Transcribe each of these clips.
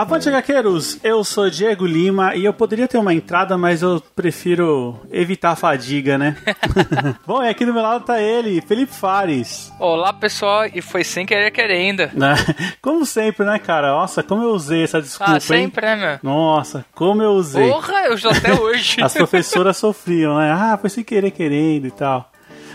Avante HQueiros, eu sou Diego Lima e eu poderia ter uma entrada, mas eu prefiro evitar a fadiga, né? Bom, e aqui do meu lado tá ele, Felipe Fares. Olá pessoal, e foi sem querer querendo. Como sempre, né, cara? Nossa, como eu usei essa desculpa, Ah, sempre, hein? né, meu? Nossa, como eu usei. Porra, eu já até hoje. As professoras sofriam, né? Ah, foi sem querer querendo e tal.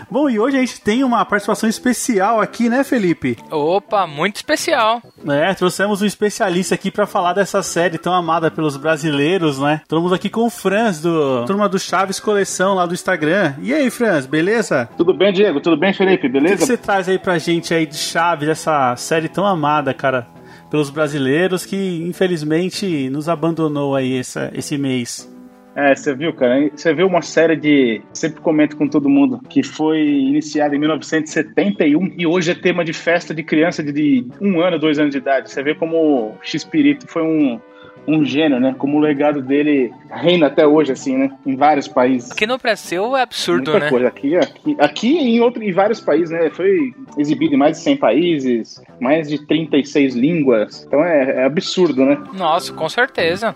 Bom, e hoje a gente tem uma participação especial aqui, né, Felipe? Opa, muito especial. É, trouxemos um especialista aqui pra falar dessa série tão amada pelos brasileiros, né? Estamos aqui com o Franz, do Turma do Chaves Coleção, lá do Instagram. E aí, Franz, beleza? Tudo bem, Diego? Tudo bem, Felipe? O que Beleza? que você traz aí pra gente aí de Chaves, essa série tão amada, cara, pelos brasileiros que infelizmente nos abandonou aí essa, esse mês? É, você viu, cara? Você viu uma série de. Sempre comento com todo mundo que foi iniciada em 1971 e hoje é tema de festa de criança de, de um ano, dois anos de idade. Você vê como o X-Pirito foi um, um gênio, né? Como o legado dele reina até hoje, assim, né? Em vários países. Aqui no Brasil é absurdo, Muita né? coisa. Aqui, aqui, aqui em, outro, em vários países, né? Foi exibido em mais de 100 países, mais de 36 línguas. Então é, é absurdo, né? Nossa, com certeza.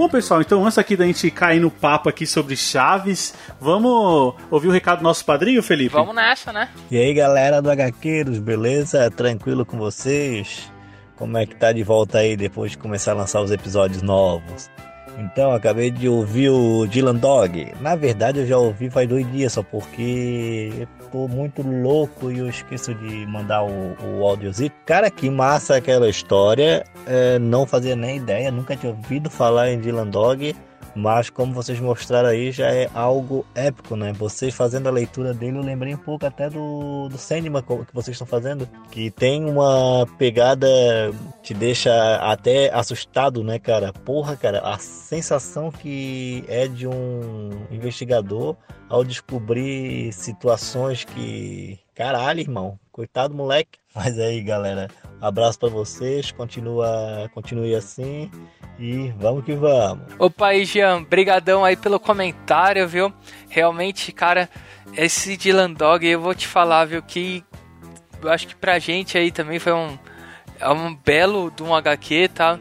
Bom, pessoal, então antes aqui da gente cair no papo aqui sobre Chaves, vamos ouvir o recado do nosso padrinho, Felipe? Vamos nessa, né? E aí galera do HQueiros, beleza? Tranquilo com vocês? Como é que tá de volta aí depois de começar a lançar os episódios novos? Então, acabei de ouvir o Dylan Dog. Na verdade, eu já ouvi faz dois dias só porque tô muito louco e eu esqueço de mandar o, o áudiozinho. Cara, que massa aquela história. É, não fazia nem ideia, nunca tinha ouvido falar em Dylan Dog. Mas como vocês mostraram aí, já é algo épico, né? Vocês fazendo a leitura dele, eu lembrei um pouco até do, do Sandman que vocês estão fazendo. Que tem uma pegada, te deixa até assustado, né, cara? Porra, cara, a sensação que é de um investigador ao descobrir situações que. Caralho, irmão. Coitado moleque. Mas aí, galera, abraço pra vocês. Continua, continue assim. E vamos que vamos. Opa aí, Jean, brigadão aí pelo comentário, viu? Realmente, cara, esse Dylan Dog, eu vou te falar, viu, que eu acho que pra gente aí também foi um, é um belo de um HQ, tá?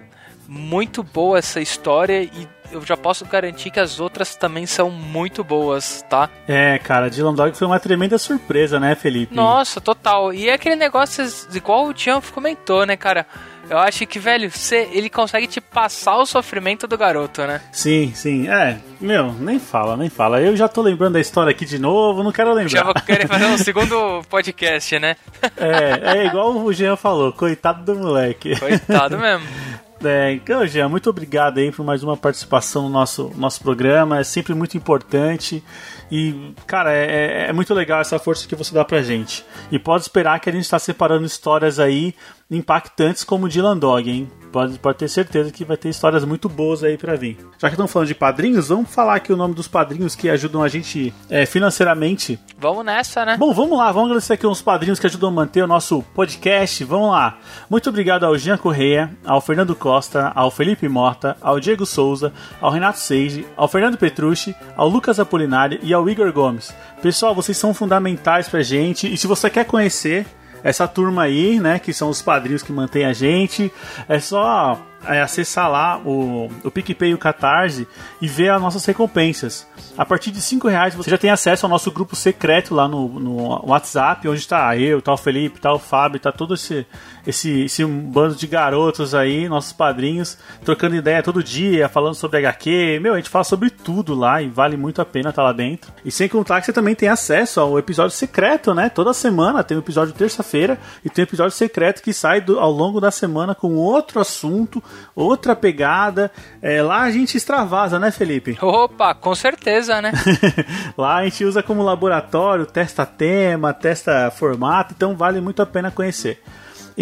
Muito boa essa história e eu já posso garantir que as outras também são muito boas, tá? É, cara, Dylan Dog foi uma tremenda surpresa, né, Felipe? Nossa, total. E é aquele negócio, igual o Jean comentou, né, cara? Eu acho que, velho, você, ele consegue te passar o sofrimento do garoto, né? Sim, sim. É, meu, nem fala, nem fala. Eu já tô lembrando da história aqui de novo, não quero lembrar. Já vou querer fazer um segundo podcast, né? É, é igual o Jean falou, coitado do moleque. Coitado mesmo. É, então, Jean, muito obrigado aí por mais uma participação no nosso, nosso programa. É sempre muito importante. E, cara, é, é- é muito legal essa força que você dá pra gente. E pode esperar que a gente está separando histórias aí impactantes como o Dylan Dog, hein? Pode, pode ter certeza que vai ter histórias muito boas aí pra vir. Já que estamos falando de padrinhos, vamos falar aqui o nome dos padrinhos que ajudam a gente é, financeiramente Vamos nessa, né? Bom, vamos lá, vamos agradecer aqui uns padrinhos que ajudam a manter o nosso podcast. Vamos lá. Muito obrigado ao Jean Correia, ao Fernando Costa, ao Felipe Morta, ao Diego Souza, ao Renato Seiji, ao Fernando Petrucci, ao Lucas Apolinário e ao Igor Gomes. Pessoal, vocês são fundamentais pra gente e se você quer conhecer essa turma aí, né, que são os padrinhos que mantêm a gente, é só é, acessar lá o, o PicPay e o Catarse e ver as nossas recompensas. A partir de 5 reais você já tem acesso ao nosso grupo secreto lá no, no WhatsApp, onde está eu, tá o Felipe, tá o Fábio, tá todo esse, esse, esse bando de garotos aí, nossos padrinhos, trocando ideia todo dia, falando sobre HQ. Meu, a gente fala sobre tudo lá e vale muito a pena estar lá dentro. E sem contar que você também tem acesso ao episódio secreto, né? Toda semana tem um episódio terça-feira e tem um episódio secreto que sai do- ao longo da semana com outro assunto outra pegada. É, lá a gente extravasa, né, Felipe? Opa, com certeza, né? lá a gente usa como laboratório, testa tema, testa formato, então vale muito a pena conhecer.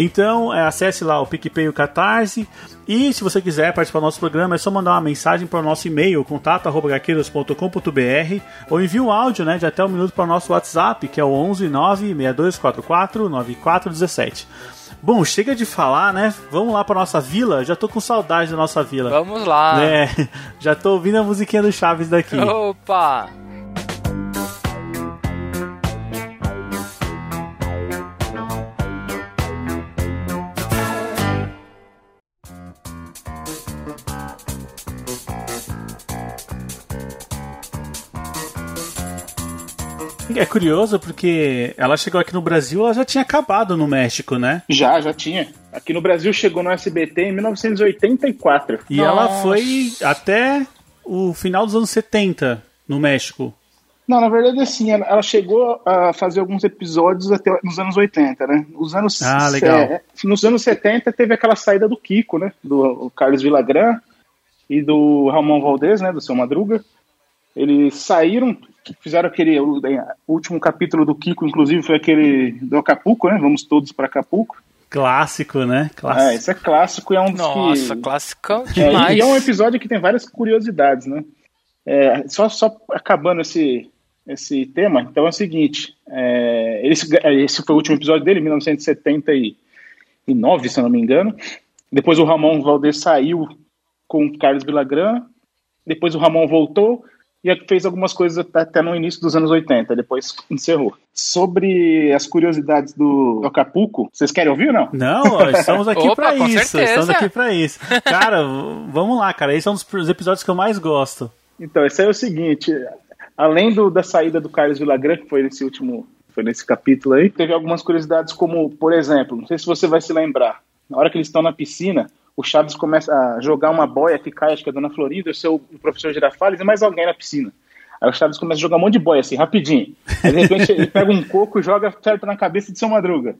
Então, é, acesse lá o PicPay e o Catarse. E se você quiser participar do nosso programa, é só mandar uma mensagem para o nosso e-mail, contato.gaqueiros.com.br ou envie um áudio né, de até um minuto para o nosso WhatsApp, que é o 11 96244 9417. Bom, chega de falar, né? Vamos lá para nossa vila. Já tô com saudade da nossa vila. Vamos lá. É, já tô ouvindo a musiquinha do Chaves daqui. Opa! É curioso porque ela chegou aqui no Brasil, ela já tinha acabado no México, né? Já, já tinha. Aqui no Brasil chegou no SBT em 1984. E Nossa. ela foi até o final dos anos 70 no México. Não, na verdade, assim, ela chegou a fazer alguns episódios até nos anos 80, né? Nos anos, ah, legal. nos anos 70 teve aquela saída do Kiko, né? Do Carlos Villagrán e do Ramon Valdez, né? Do Seu Madruga. Eles saíram, fizeram aquele o, último capítulo do Kiko, inclusive foi aquele do Acapulco, né? Vamos todos para Acapulco. Clássico, né? Clássico. É, esse é clássico e é um dos Nossa, que... clássico demais. É, e é um episódio que tem várias curiosidades, né? É, só, só acabando esse, esse tema, então é o seguinte, é, esse, esse foi o último episódio dele, 1979, se eu não me engano. Depois o Ramon Valdez saiu com o Carlos Villagrán, depois o Ramon voltou, e fez algumas coisas até no início dos anos 80, depois encerrou. Sobre as curiosidades do Acapulco, vocês querem ouvir ou não? Não, estamos aqui para isso. Certeza. Estamos aqui para isso. Cara, vamos lá, cara. Esse é um dos episódios que eu mais gosto. Então, esse é o seguinte: além do, da saída do Carlos Villagrán, que foi nesse último, foi nesse capítulo aí, teve algumas curiosidades, como, por exemplo, não sei se você vai se lembrar, na hora que eles estão na piscina, o Chaves começa a jogar uma boia que cai, acho que é a Dona Florinda, o seu o professor Girafales e mais alguém na piscina. Aí o Chaves começa a jogar um monte de boia, assim, rapidinho. Aí de repente ele pega um coco e joga perto na cabeça de seu Madruga.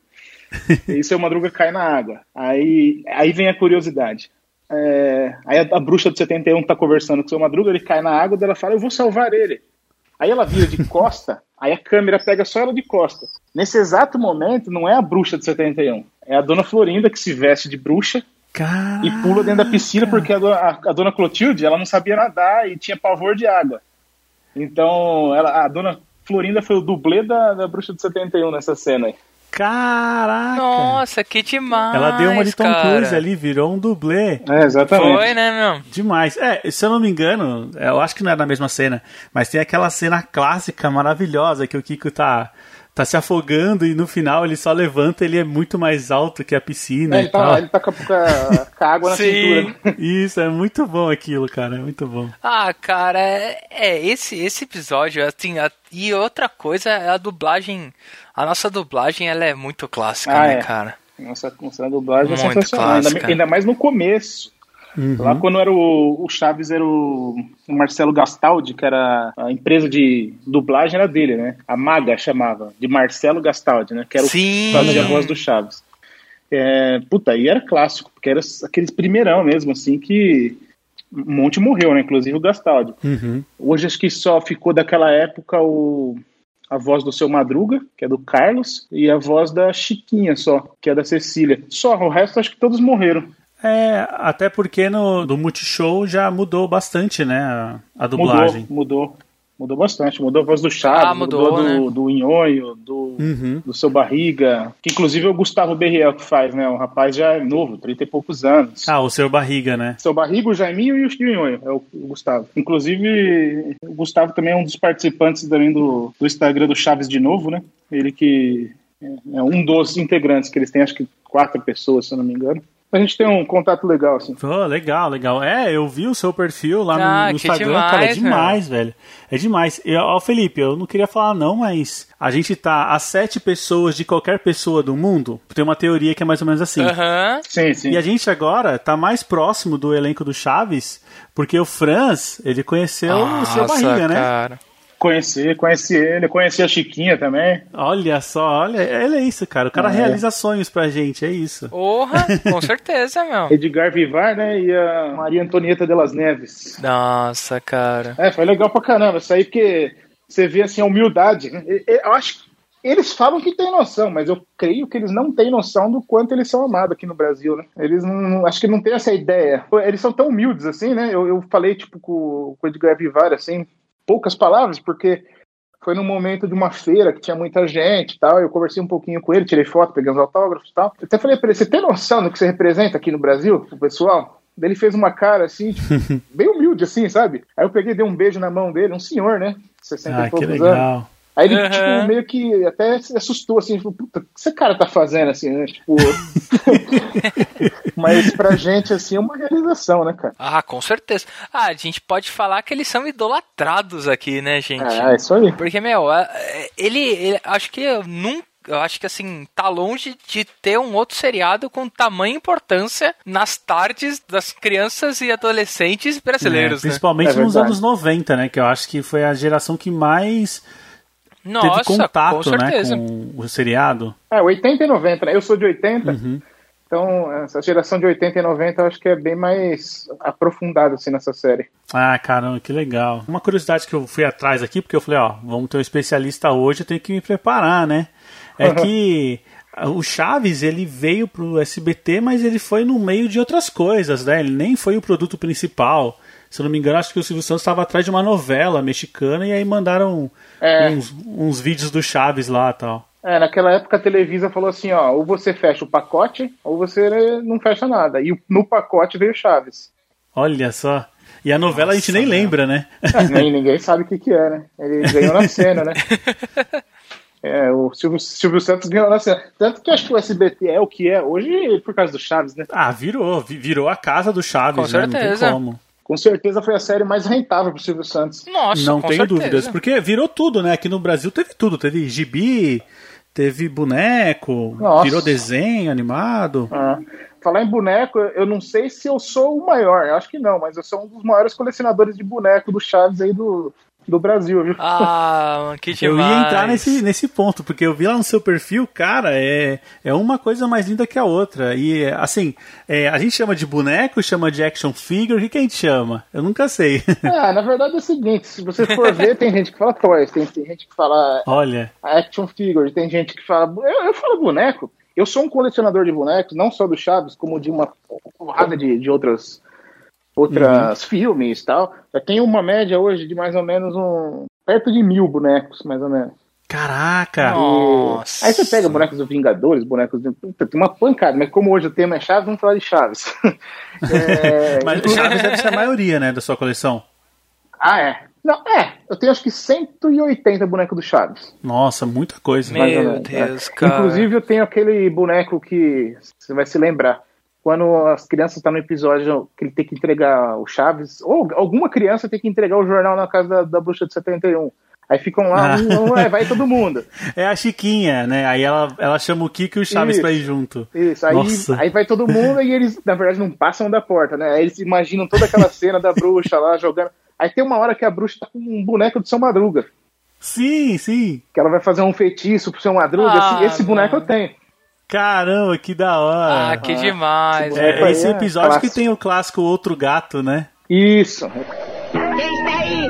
E seu Madruga cai na água. Aí, aí vem a curiosidade. É, aí a, a, bruxa do 71 tá conversando com seu Madruga, ele cai na água e ela fala, eu vou salvar ele. Aí ela vira de costa, aí a câmera pega só ela de costa. Nesse exato momento, não é a bruxa do 71, é a Dona Florinda que se veste de bruxa Caraca. e pula dentro da piscina porque a, a, a, dona Clotilde ela não sabia nadar e tinha pavor de água. Então ela, a dona Florinda foi o dublê da, da Bruxa de 71 nessa cena aí. Caraca! Nossa, que demais! Ela deu uma de Tom cara. Cruise ali, virou um dublê. É, exatamente. Foi, né, meu? Demais. É, se eu não me engano, eu acho que não é na mesma cena, mas tem aquela cena clássica maravilhosa que o Kiko tá tá se afogando e no final ele só levanta, ele é muito mais alto que a piscina. É, ele, tá, ele tá com a, com a água na Sim. cintura. Isso, é muito bom aquilo, cara, é muito bom. Ah, cara, é, é esse, esse episódio, assim, a, e outra coisa é a dublagem, a nossa dublagem, ela é muito clássica, ah, né, é. cara? Nossa, nossa dublagem muito é sensacional, ainda, ainda mais no começo. Uhum. Lá quando era o, o Chaves era o, o, Marcelo Gastaldi, que era a empresa de dublagem era dele, né? A Maga chamava, de Marcelo Gastaldi, né? Que era Sim. o fazia a voz do Chaves. É, puta, aí era clássico, porque era aqueles primeirão mesmo, assim, que um monte morreu, né? Inclusive o Gastaldi. Uhum. Hoje acho que só ficou daquela época o a voz do seu Madruga, que é do Carlos, e a voz da Chiquinha só, que é da Cecília. Só, o resto acho que todos morreram. É, até porque no do Multishow já mudou bastante, né, a, a dublagem. Mudou, mudou. Mudou bastante, mudou a voz do Chaves, ah, mudou, mudou né? do, do Inhonho, do, uhum. do Seu Barriga, que inclusive é o Gustavo Berriel que faz, né? O rapaz já é novo, 30 e poucos anos. Ah, o Seu Barriga, né? Seu Barriga, o Jaiminho e o Inhonho, é o, o, Gustavo. Inclusive, o Gustavo também é um dos participantes também do, do Instagram do Chaves de Novo, né? Ele que é um dos integrantes, que eles têm acho que quatro pessoas, se eu não me engano a gente tem um contato legal, assim. Oh, legal, legal. É, eu vi o seu perfil lá ah, no, no Instagram, demais, cara, é demais, velho. É demais. E, ó, Felipe, eu não queria falar não, mas a gente tá a sete pessoas de qualquer pessoa do mundo. Tem uma teoria que é mais ou menos assim. Uhum. Sim, sim. E a gente agora tá mais próximo do elenco do Chaves, porque o Franz, ele conheceu Nossa, o seu barriga, né? Conheci, conheci ele, conheci a Chiquinha também. Olha só, olha, ele é isso, cara. O cara É. realiza sonhos pra gente, é isso. Porra, com certeza, meu. Edgar Vivar, né? E a Maria Antonieta de las Neves. Nossa, cara. É, foi legal pra caramba. Isso aí porque você vê assim a humildade. né? Eu acho que eles falam que tem noção, mas eu creio que eles não têm noção do quanto eles são amados aqui no Brasil, né? Eles não. Acho que não têm essa ideia. Eles são tão humildes assim, né? Eu, eu falei, tipo, com, com o Edgar Vivar, assim, poucas palavras, porque foi num momento de uma feira que tinha muita gente e tal. Eu conversei um pouquinho com ele, tirei foto, peguei uns autógrafos e tal. Eu até falei pra ele: você tem noção do que você representa aqui no Brasil, pro pessoal? Ele fez uma cara assim, tipo, bem humilde, assim, sabe? Aí eu peguei, dei um beijo na mão dele, um senhor, né? 60 Ah, e que poucos anos. Aí ele, Uhum. tipo, meio que até se assustou, assim, falou, puta, o que esse cara tá fazendo, assim, né? Tipo. Mas pra gente, assim, é uma realização, né, cara? Ah, com certeza. Ah, a gente pode falar que eles são idolatrados aqui, né, gente? Ah, é isso aí. Porque, meu, é- é- ele, ele- acho que eu nunca. Eu acho que assim, tá longe de ter um outro seriado com tamanha importância nas tardes das crianças e adolescentes É, brasileiros, né? principalmente É nos anos 90, né? Que eu acho que foi a geração que mais Nossa, teve contato com né, com o seriado. É, 80 e 90, né? Eu sou de 80, Uhum. então essa geração de 80 e 90 eu acho que é bem mais aprofundada, assim, nessa série. Ah, caramba, que legal. Uma curiosidade que eu fui atrás aqui, porque eu falei, ó, vamos ter um especialista hoje, eu tenho que me preparar, né? É que o Chaves, ele veio pro SBT, mas ele foi no meio de outras coisas, né? Ele nem foi o produto principal. Se eu não me engano, acho que o Silvio Santos estava atrás de uma novela mexicana e aí mandaram É. uns, uns vídeos do Chaves lá e tal. É, naquela época a Televisa falou assim, ó, ou você fecha o pacote, ou você não fecha nada. E no pacote veio Chaves. Olha só. E a novela a gente nem Nossa, lembra, né? Nem ninguém sabe o que que é, né? Ele ganhou na cena, né? É, o Silvio, Silvio Santos ganhou na cena. Tanto que acho que o SBT é o que é hoje por causa do Chaves, né? Ah, virou. vi- Virou a casa do Chaves, Com né? Não certeza. tem como. Com certeza foi a série mais rentável pro Silvio Santos. Nossa, não com tenho certeza. dúvidas, porque virou tudo, né? Aqui no Brasil teve tudo, teve gibi, teve boneco, Nossa. virou desenho animado. Ah, falar em boneco, eu não sei se eu sou o maior, eu acho que não, mas eu sou um dos maiores colecionadores de boneco do Chaves aí do, do Brasil, viu? Ah, mano, que Eu demais. ia entrar nesse, nesse ponto, porque eu vi lá no seu perfil, cara, é, é uma coisa mais linda que a outra. E, assim, é, a gente chama de boneco, chama de action figure, o que, que a gente chama? Eu nunca sei. Ah, na verdade é o seguinte, se você for ver, tem gente que fala toys, tem, tem gente que fala Olha, action figure, tem gente que fala. Eu, eu falo boneco. Eu sou um colecionador de bonecos, não só do Chaves, como de uma porrada de, de outras outras filmes e tal. Eu tenho uma média hoje de mais ou menos um. perto de mil bonecos, mais ou menos. caraca! Nossa. Aí você pega bonecos dos Vingadores, bonecos de. Puta, tem uma pancada, mas como hoje o tema é Chaves, vamos falar de Chaves. É, Mas o Chaves deve ser a maioria, né, da sua coleção. Ah, é. Não, é. Eu tenho acho que 180 bonecos do Chaves. Nossa, muita coisa. Meu menos, Deus, é. cara. Inclusive, eu tenho aquele boneco que você vai se lembrar. Quando as crianças estão no episódio que ele tem que entregar o Chaves, ou alguma criança tem que entregar o jornal na casa da, da bruxa de 71. Aí ficam lá, Ah. um, um, é, vai todo mundo. É a Chiquinha, né? Aí ela, ela chama o Kiko e o Chaves Isso. pra ir junto. Isso, aí, Nossa. aí vai todo mundo e eles, na verdade, não passam da porta, né? Aí eles imaginam toda aquela cena da bruxa lá jogando. Aí tem uma hora que a bruxa tá com um boneco de São Madruga. Sim, sim. Que ela vai fazer um feitiço pro Seu Madruga. Ah, esse, esse boneco eu tenho. Caramba, que da hora. Ah, que demais. esse É, esse é episódio que clássico. tem o clássico Outro Gato, né? Isso. Quem está aí?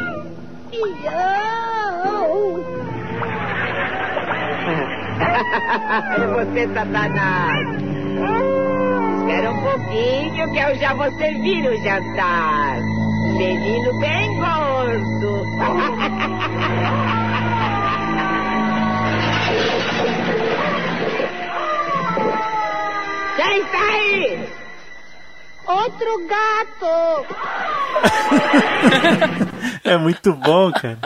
É você, Satanás. Espera um pouquinho que eu já vou servir o jantar. Menino bem gordo. Quem aí? Outro gato. É muito bom, cara.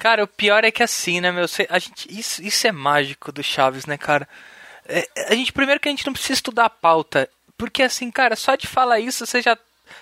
Cara, o pior é que assim, né, meu? A gente, isso, isso é mágico do Chaves, né, cara? É, a gente, primeiro que a gente não precisa estudar a pauta. Porque assim, cara, só de falar isso, você já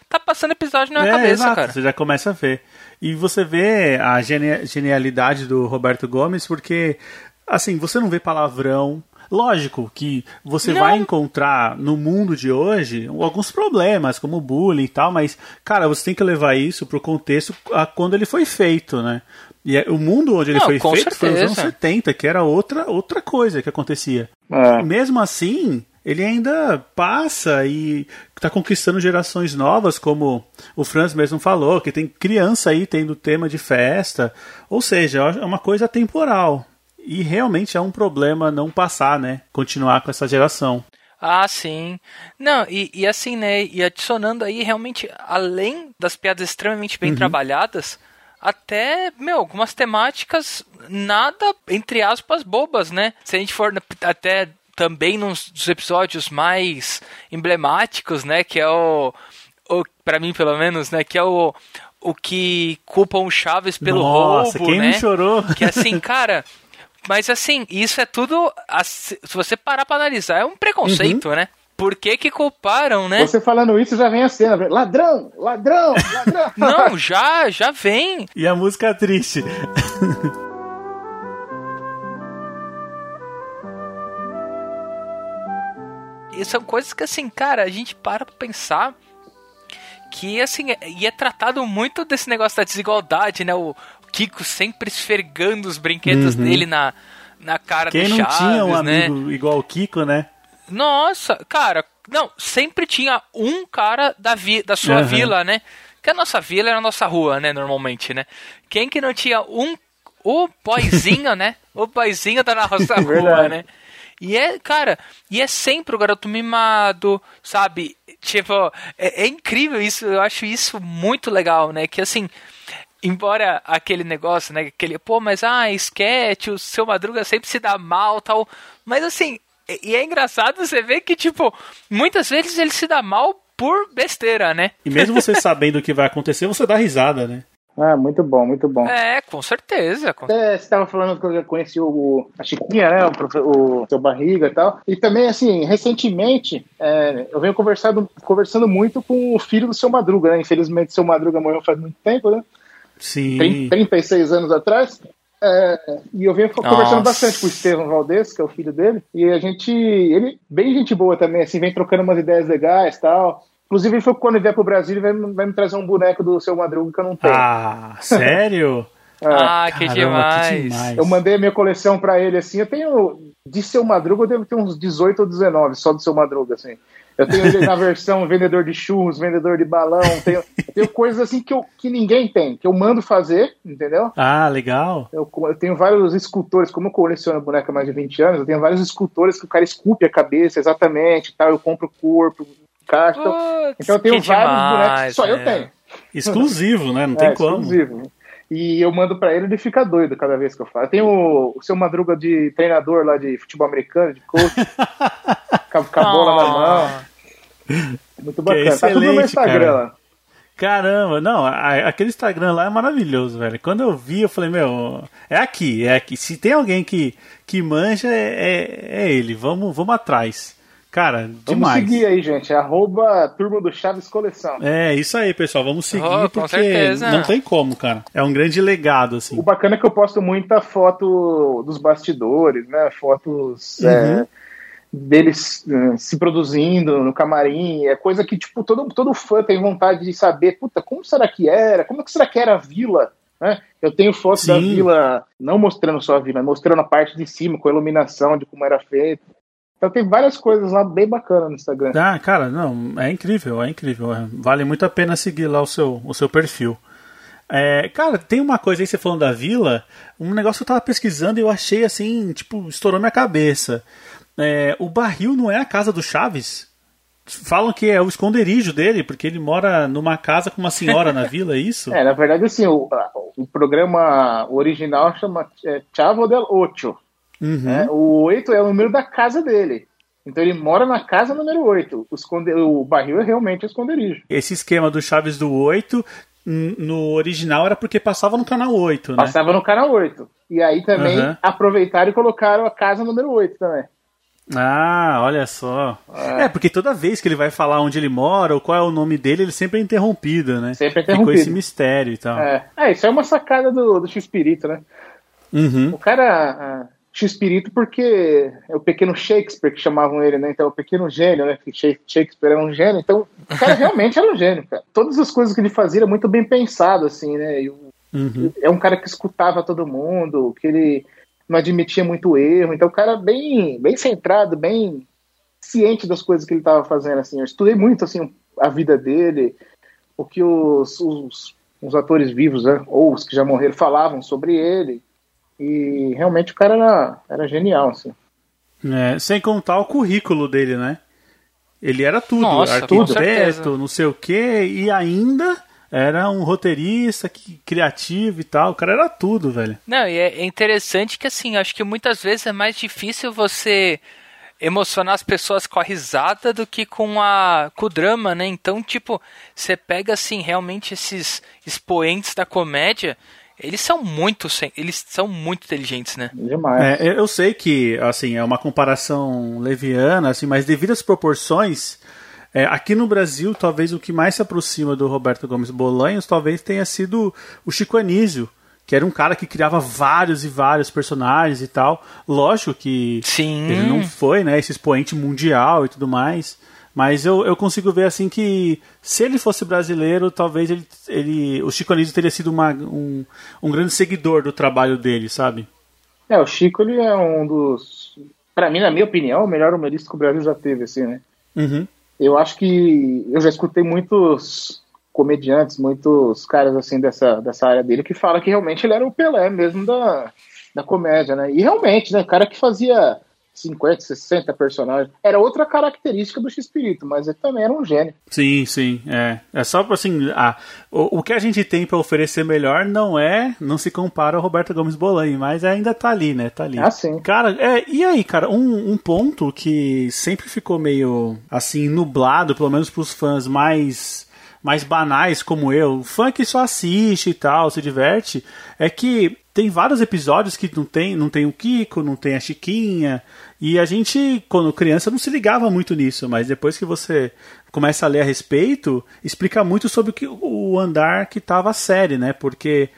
tá passando episódio na É, cabeça, exato, cara. Você já começa a ver. E você vê a genialidade do Roberto Gomes, porque, assim, você não vê palavrão. Lógico que você Não. vai encontrar no mundo de hoje alguns problemas, como bullying e tal, mas, cara, você tem que levar isso pro contexto a quando ele foi feito, né? E é- o mundo onde ele Não, foi feito foi nos anos certeza. 70, que era outra, outra coisa que acontecia. É. Mesmo assim, ele ainda passa e está conquistando gerações novas, como o Franz mesmo falou, que tem criança aí tendo tema de festa. Ou seja, é uma coisa temporal. E realmente é um problema não passar, né? Continuar com essa geração. Ah, sim. Não, e, e assim, né? E adicionando aí, realmente, além das piadas extremamente bem trabalhadas, até, meu, algumas temáticas nada, entre aspas, bobas, né? Se a gente for até também nos dos episódios mais emblemáticos, né? Que é o. o para mim, pelo menos, né? Que é o. O que culpam o Chaves pelo Nossa, roubo, quem né? não chorou? Que assim, cara. Mas assim, isso é tudo. Se você parar pra analisar, é um preconceito, né? Por que que culparam, né? Você falando isso já vem a cena. Ladrão! Ladrão! Ladrão! Não, já, já vem. E a música triste. E são coisas que, assim, cara, a gente para pra pensar que, assim, é- e é tratado muito desse negócio da desigualdade, né? O Kiko sempre esfregando os brinquedos dele na, na cara Quem do não Chaves, tinha um né? amigo igual o Kiko, né? Nossa, cara, não, sempre tinha um cara da, vi, da sua Aham. vila, né? Que a nossa vila era a nossa rua, né, normalmente, né? Quem que não tinha um, o boizinho, né? O boizinho da nossa rua, Verdade. né? E é, cara, e é sempre o garoto mimado, sabe? Tipo, é, é incrível isso, eu acho isso muito legal, né? Que assim, embora aquele negócio, né? Aquele, pô, mas ah, sketch, o seu Madruga sempre se dá mal tal. Mas assim, e é engraçado você ver que, tipo, muitas vezes ele se dá mal por besteira, né? E mesmo você sabendo o que vai acontecer, você dá risada, né? Ah, muito bom, muito bom. É, com certeza. com- Até você estava falando que eu conheci o, a Chiquinha, né? O, o seu Barriga e tal. E também, assim, recentemente, é, eu venho conversado, conversando muito com o filho do seu Madruga, né? Infelizmente, seu Madruga morreu faz muito tempo, né? Sim. 30, 36 anos atrás. É, e eu venho conversando bastante com o Estevam Valdez, que é o filho dele, e a gente, ele, bem gente boa também, assim, vem trocando umas ideias legais e tal. Inclusive, ele falou que quando ele vier pro Brasil, ele vai, vai me trazer um boneco do seu Madruga que eu não tenho. Ah, sério? Ah, que Caramba, demais. que demais. Eu mandei a minha coleção pra ele, assim, eu tenho, de seu Madruga, eu devo ter uns 18 ou 19 só do seu Madruga, assim. Eu tenho ele na versão vendedor de churros, vendedor de balão, tenho, eu tenho coisas assim que, eu, que ninguém tem, que eu mando fazer, entendeu? Ah, legal. Eu, eu tenho vários escultores, como eu coleciono boneca há mais de 20 anos, eu tenho vários escultores que o cara esculpe a cabeça exatamente, tal, eu compro o corpo, caixa. Então, Putz, então eu tenho vários demais, bonecos que só eu né? tenho. Exclusivo, né? Não tem é, como. exclusivo. E eu mando pra ele, ele fica doido cada vez que eu falo. Eu tenho o, o seu Madruga de treinador lá de futebol americano, de coach, com, a- bola na mão. Muito bacana. tá tudo no meu excelente, Instagram cara. lá. Caramba, não, a- aquele Instagram lá é maravilhoso, velho. Quando eu vi, eu falei, meu, é aqui, é aqui. Se tem alguém que, que manja, é, é, é ele. Vamos, vamos atrás. Cara, Vamos demais. seguir aí, gente. É Arroba Turma do Chaves Coleção. É, isso aí, pessoal. Vamos seguir Oh, porque certeza. não tem como, cara. É um grande legado, assim. O bacana é que eu posto muita foto dos bastidores, né? Fotos Uhum. é, deles eh, se produzindo no camarim. É coisa que, tipo, todo, todo fã tem vontade de saber, puta, como será que era? Como que será que era a vila? Né? Eu tenho fotos da Sim. vila, não mostrando só a vila, mostrando a parte de cima, com a iluminação, de como era feito. Então tem várias coisas lá bem bacanas no Instagram. Ah, cara, não, é incrível, é incrível. é. Vale muito a pena seguir lá o seu, o seu perfil. É, cara, tem uma coisa aí, você falando da vila, um negócio que eu tava pesquisando e eu achei assim, tipo, estourou minha cabeça. É, o barril não é a casa do Chaves? Falam que é o esconderijo dele, porque ele mora numa casa com uma senhora na vila, é isso? É, na verdade, assim, o, o programa original chama é, Chavo del Ocho. Uhum. né? O 8 é o número da casa dele. Então ele mora na casa número 8. O, esconde... o barril é realmente o esconderijo. Esse esquema do Chaves do 8, n- no original era porque passava no canal 8, né? Passava no canal 8. E aí também Aham. aproveitaram e colocaram a casa número 8 também. Ah, olha só. É. porque toda vez que ele vai falar onde ele mora ou qual é o nome dele, ele sempre é interrompido, né? Sempre é Ficou interrompido. esse mistério e tal. É, é isso é uma sacada do, do X-Espírito, né? Uhum. O cara. ah, X-Espírito porque é o pequeno Shakespeare que chamavam ele, né? Então, o pequeno gênio, né? Que Sha- Shakespeare era um gênio. Então, o cara realmente era um gênio, cara. Todas as coisas que ele fazia era muito bem pensado, assim, né? E Uhum. É um cara que escutava todo mundo, que ele não admitia muito erro. Então, o cara bem, bem centrado, bem ciente das coisas que ele estava fazendo. Assim, eu estudei muito assim a vida dele, o que os, os, os atores vivos, né, ou os que já morreram, falavam sobre ele. E realmente o cara era, era genial, assim. É, sem contar o currículo dele, né? Ele era tudo, Nossa, arquiteto, não sei o quê, e ainda era um roteirista que, criativo e tal. O cara era tudo, velho. Não, e é interessante que assim, acho que muitas vezes é mais difícil você emocionar as pessoas com a risada do que com a com o drama, né? Então, tipo, você pega assim, realmente esses expoentes da comédia, eles são muito eles são muito inteligentes, né? Demais. É, eu- eu sei que, assim, é uma comparação leviana, assim, mas devido às proporções, é, aqui no Brasil, talvez o que mais se aproxima do Roberto Gomes Bolanhos, talvez tenha sido o Chico Anísio, que era um cara que criava vários e vários personagens e tal. Lógico que Sim. ele não foi, né, esse expoente mundial e tudo mais. Mas eu, eu consigo ver assim que se ele fosse brasileiro, talvez ele, ele o Chico Anísio teria sido uma- um, um grande seguidor do trabalho dele, sabe? É, o Chico ele é um dos, Pra mim, na minha opinião, o melhor humorista que o Brasil já teve, assim, né? Uhum. Eu acho que eu já escutei muitos comediantes, muitos caras assim dessa, dessa área dele que falam que realmente ele era o Pelé mesmo da, da comédia, né? E realmente, né, cara que fazia 50, 60 personagens, era outra característica do X-Espírito, mas ele também era um gênio. Sim, sim, é. É só assim, a, o, o que a gente tem pra oferecer melhor não é, não se compara ao Roberto Gomes Bolanho, mas ainda tá ali, né? Tá ali. Ah, sim. Cara, é, e aí, cara, um, um ponto que sempre ficou meio assim nublado, pelo menos pros fãs mais mais banais como eu, fã que só assiste e tal, se diverte, é que tem vários episódios que não tem, não tem o Kiko, não tem a Chiquinha, e a gente, quando criança, não se ligava muito nisso, mas depois que você começa a ler a respeito, explica muito sobre o, que, o andar que tava a série, né? Porque,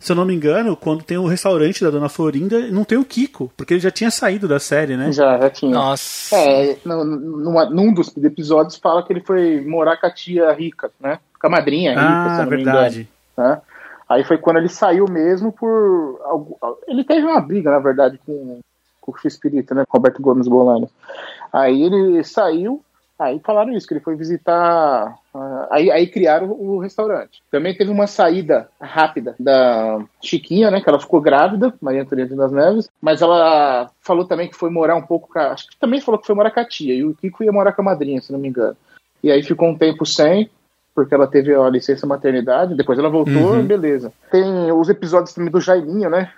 se eu não me engano, quando tem o restaurante da Dona Florinda, não tem o Kiko, porque ele já tinha saído da série, né? Já, já tinha. Nossa. É, no- numa- num dos episódios fala que ele foi morar com a tia rica, né? Com a madrinha rica, se ah, eu não me verdade. engano. Né? Aí foi quando ele saiu mesmo por. Ele teve uma briga, na verdade, com, com o X-Espírito, né? Com Roberto Gomes Bolani. Aí ele saiu, aí falaram isso, que ele foi visitar. ah, aí, aí criaram o restaurante. Também teve uma saída rápida da Chiquinha, né? Que ela ficou grávida, Maria Antonieta das Neves, mas ela falou também que foi morar um pouco com a, Acho que também falou que foi morar com a tia, e o Kiko ia morar com a madrinha, se não me engano. E aí ficou um tempo sem, porque ela teve a licença maternidade, depois ela voltou, Uhum. beleza. Tem os episódios também do Jaiminho, né?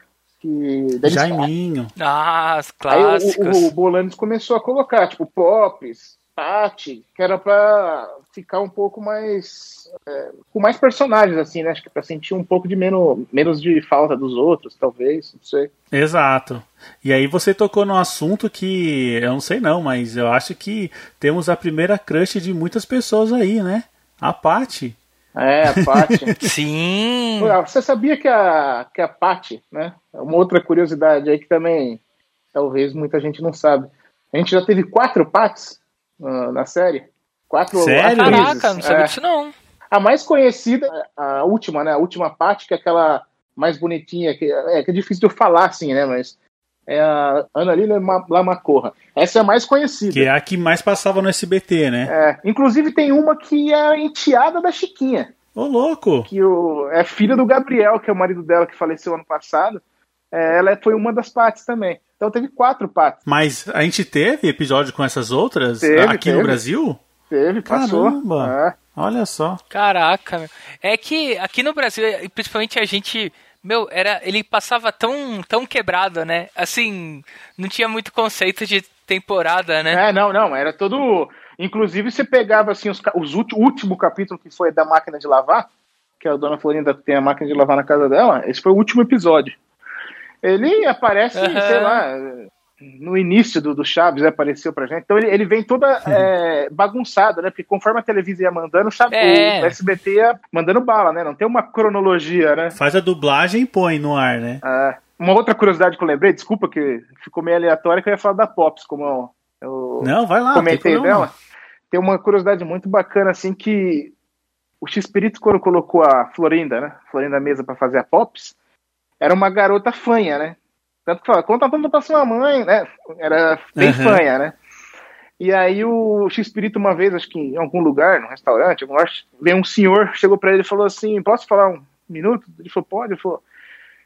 Que daí eles- Jaiminho. Ah, os Aí o- clássicos. o, o Bolanes começou a colocar, tipo, Pops, Tati, que era pra ficar um pouco mais. é, com mais personagens, assim, né? Acho que pra sentir um pouco de menos, menos de falta dos outros, talvez, não sei. Exato. E aí você tocou num assunto que eu não sei não, mas eu acho que temos a primeira crush de muitas pessoas aí, né? A Paty. É, a Paty. Sim. Você sabia que a, que a Paty, né? é Uma outra curiosidade aí que também talvez muita gente não sabe. A gente já teve quatro Paties ah, na série. Quatro Sério? Caraca, não sabia É. disso não. A mais conhecida, a última, né? A última parte, que é aquela mais bonitinha, que é, que é difícil de eu falar assim, né? Mas é a Ana Lila Ma- Lamacorra. Essa é a mais conhecida. Que é a que mais passava no SBT, né? É, inclusive tem uma que é a enteada da Chiquinha, Ô, louco! que o, é filha do Gabriel, que é o marido dela que faleceu ano passado. É, ela foi uma das partes também. Então teve quatro partes. Mas a gente teve episódio com essas outras Teve, aqui no teve. Brasil? Teve, passou. Caramba! É. Olha só. Caraca, meu. É que aqui no Brasil, e principalmente a gente. Meu, era, ele passava tão, tão quebrado, né? Assim, não tinha muito conceito de temporada, né? É, não, não, era todo. Inclusive, você pegava assim, os, os ulti- o último capítulo que foi da máquina de lavar, que a dona Florinda tem a máquina de lavar na casa dela, esse foi o último episódio. Ele aparece, Aham. sei lá, no início do, do Chaves, né, apareceu pra gente. Então ele, ele vem toda é, bagunçado, né? Porque conforme a televisão ia mandando, o, Chaves, É. o SBT ia mandando bala, né? Não tem uma cronologia, né? Faz a dublagem e põe no ar, né? Ah, uma outra curiosidade que eu lembrei, desculpa que ficou meio aleatório, que eu ia falar da Pops, como eu, Não, vai lá. comentei dela. Tem uma curiosidade muito bacana, assim, que o X-Espírito, quando colocou a Florinda, né? Florinda Mesa para fazer a Pops, era uma garota fanha, né? Tanto que fala, conta tanto pra sua mãe, né? Era bem Uhum. fanha, né? E aí o X-Espírito, uma vez, acho que em algum lugar, num restaurante, algum lugar, veio um senhor, chegou pra ele e falou assim, posso falar um minuto? Ele falou, pode. Ele falou,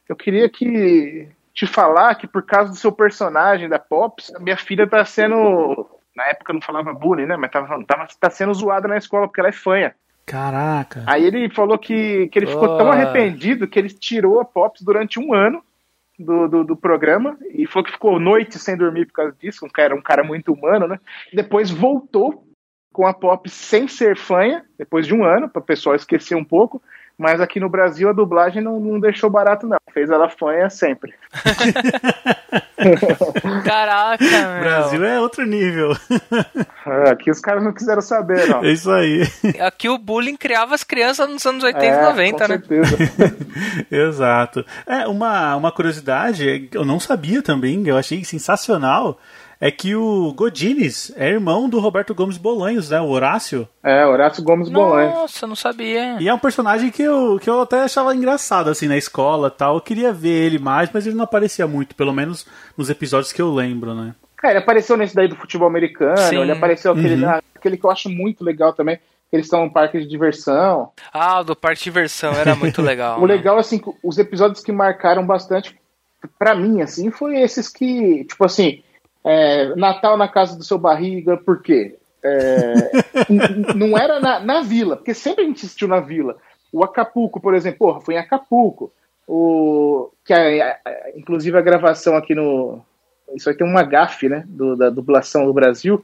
eu queria que te falar que por causa do seu personagem da Pops, a minha filha tá sendo... Na época não falava bullying, né? Mas tava, tava, tá sendo zoada na escola porque ela é fanha. Caraca. Aí ele falou que, que ele ficou tão Boa. arrependido que ele tirou a Pops durante um ano do, do, do programa e falou que ficou noite sem dormir por causa disso, um cara, um cara muito humano, né? Depois voltou com a Pops sem ser fanha, depois de um ano, para o pessoal esquecer um pouco, mas aqui no Brasil a dublagem não, não deixou barato, não. Fez ela fanha sempre. Caraca, meu. Brasil é outro nível. Ah, Aqui os caras não quiseram saber, não. É isso aí. Aqui o bullying criava as crianças nos anos 80 É, e 90, com né? certeza. Exato. É, uma, uma curiosidade, eu não sabia também, eu achei sensacional, é que o Godines é irmão do Roberto Gomes Bolanhos, né? O Horácio. É, Horácio Gomes Bolanho. Nossa, não sabia. E é um personagem que eu, que eu até achava engraçado, assim, na escola tal. Eu queria ver ele mais, mas ele não aparecia muito, pelo menos nos episódios que eu lembro, né? Cara, ele apareceu nesse daí do futebol americano, Sim. ele apareceu aquele, Uhum. aquele que eu acho muito legal também, que eles estão num parque de diversão. Ah, o do Parque de Diversão era muito legal. O né? legal, assim, que os episódios que marcaram bastante pra mim, assim, foi esses que, tipo assim, é, Natal na casa do seu barriga, por quê? É, não era na, na vila, porque sempre a gente assistiu na vila. O Acapulco, por exemplo, porra, foi em Acapulco. O, que a- a- inclusive a gravação aqui no. Isso aí tem uma gafe, né? Do, da dublação do Brasil.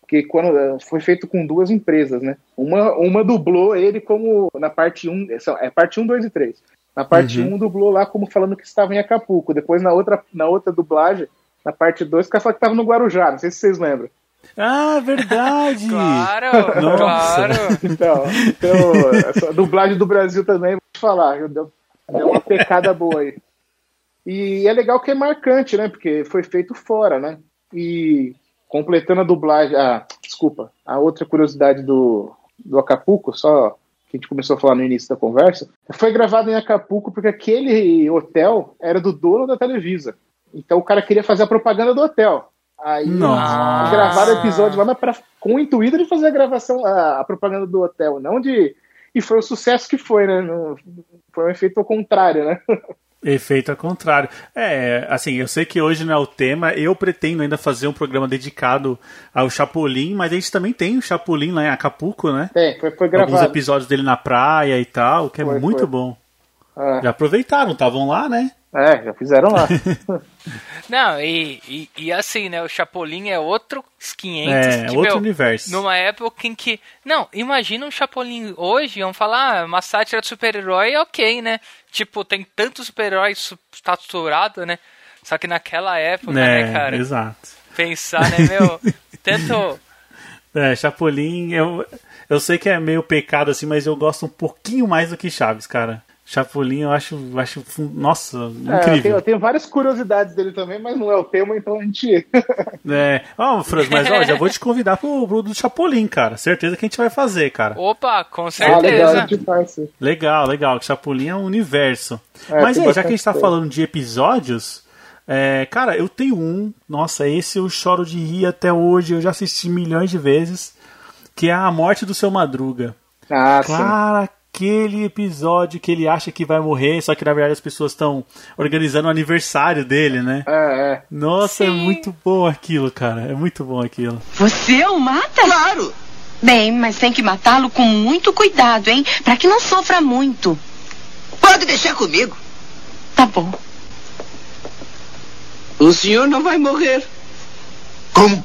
Porque quando foi feito com duas empresas, né? Uma, uma dublou ele como na parte 1, é parte 1, 2 e 3. Na parte Uhum. 1 dublou lá como falando que estava em Acapulco. Depois na outra, na outra dublagem, na parte 2, o cara falou que estava no Guarujá. Não sei se vocês lembram. Ah, verdade! Claro, Nossa. claro. Então, então essa dublagem do Brasil também, vou te falar, viu? deu, deu uma pecada boa aí. E é legal que é marcante, né? Porque foi feito fora, né? E completando a dublagem, ah, desculpa, a outra curiosidade do, do Acapulco, só que a gente começou a falar no início da conversa, foi gravado em Acapulco porque aquele hotel era do dono da Televisa. Então o cara queria fazer a propaganda do hotel. Aí Nossa. gravaram o episódio lá, mas pra, com o intuito de fazer a gravação, a, a propaganda do hotel, não de. E foi o sucesso que foi, né? No- foi um efeito ao contrário, né? Efeito ao contrário. É, assim, eu sei que hoje não é o tema, eu pretendo ainda fazer um programa dedicado ao Chapolin, mas a gente também tem o Chapolin lá em Acapulco, né? É, foi, foi Alguns gravado. episódios dele na praia e tal, que é Foi, muito foi. bom. Ah, Já aproveitaram, estavam lá, né? É, já fizeram lá. Não, e, e, e assim, né? O Chapolin é outro 500 É, que, outro meu, universo. Numa época em que. Não, imagina um Chapolin hoje, vamos falar, ah, uma sátira de super-herói, ok, né? Tipo, tem tantos super-heróis su- saturados, né? Só que naquela época, né, É, cara? exato. Pensar, né, meu? Tanto. É, Chapolin, eu, eu sei que é meio pecado assim, mas eu gosto um pouquinho mais do que Chaves, cara. Chapolin eu acho, acho nossa, É, eu, tenho, incrível. eu tenho várias curiosidades dele também, mas não é o tema, então a gente. É, ó, Franz, mas ó, já vou te convidar pro, pro do Chapolin, cara. Certeza que a gente vai fazer, cara. Opa, com ah, legal, certeza. sim. Legal, legal. que Chapolin é um universo. É, Mas aí, já que a gente tá falando de episódios, é, cara, eu tenho um. Nossa, esse eu choro de rir até hoje. Eu já assisti milhões de vezes. Que é a morte do seu Madruga. Ah, sim. Aquele episódio que ele acha que vai morrer, só que na verdade as pessoas estão organizando o aniversário dele, né? É, é. Nossa, é Sim. muito bom aquilo, cara. É muito bom aquilo. Você o mata? Claro! Bem, mas tem que matá-lo com muito cuidado, hein? Pra que não sofra muito. Pode deixar comigo. Tá bom. O senhor não vai morrer. Como?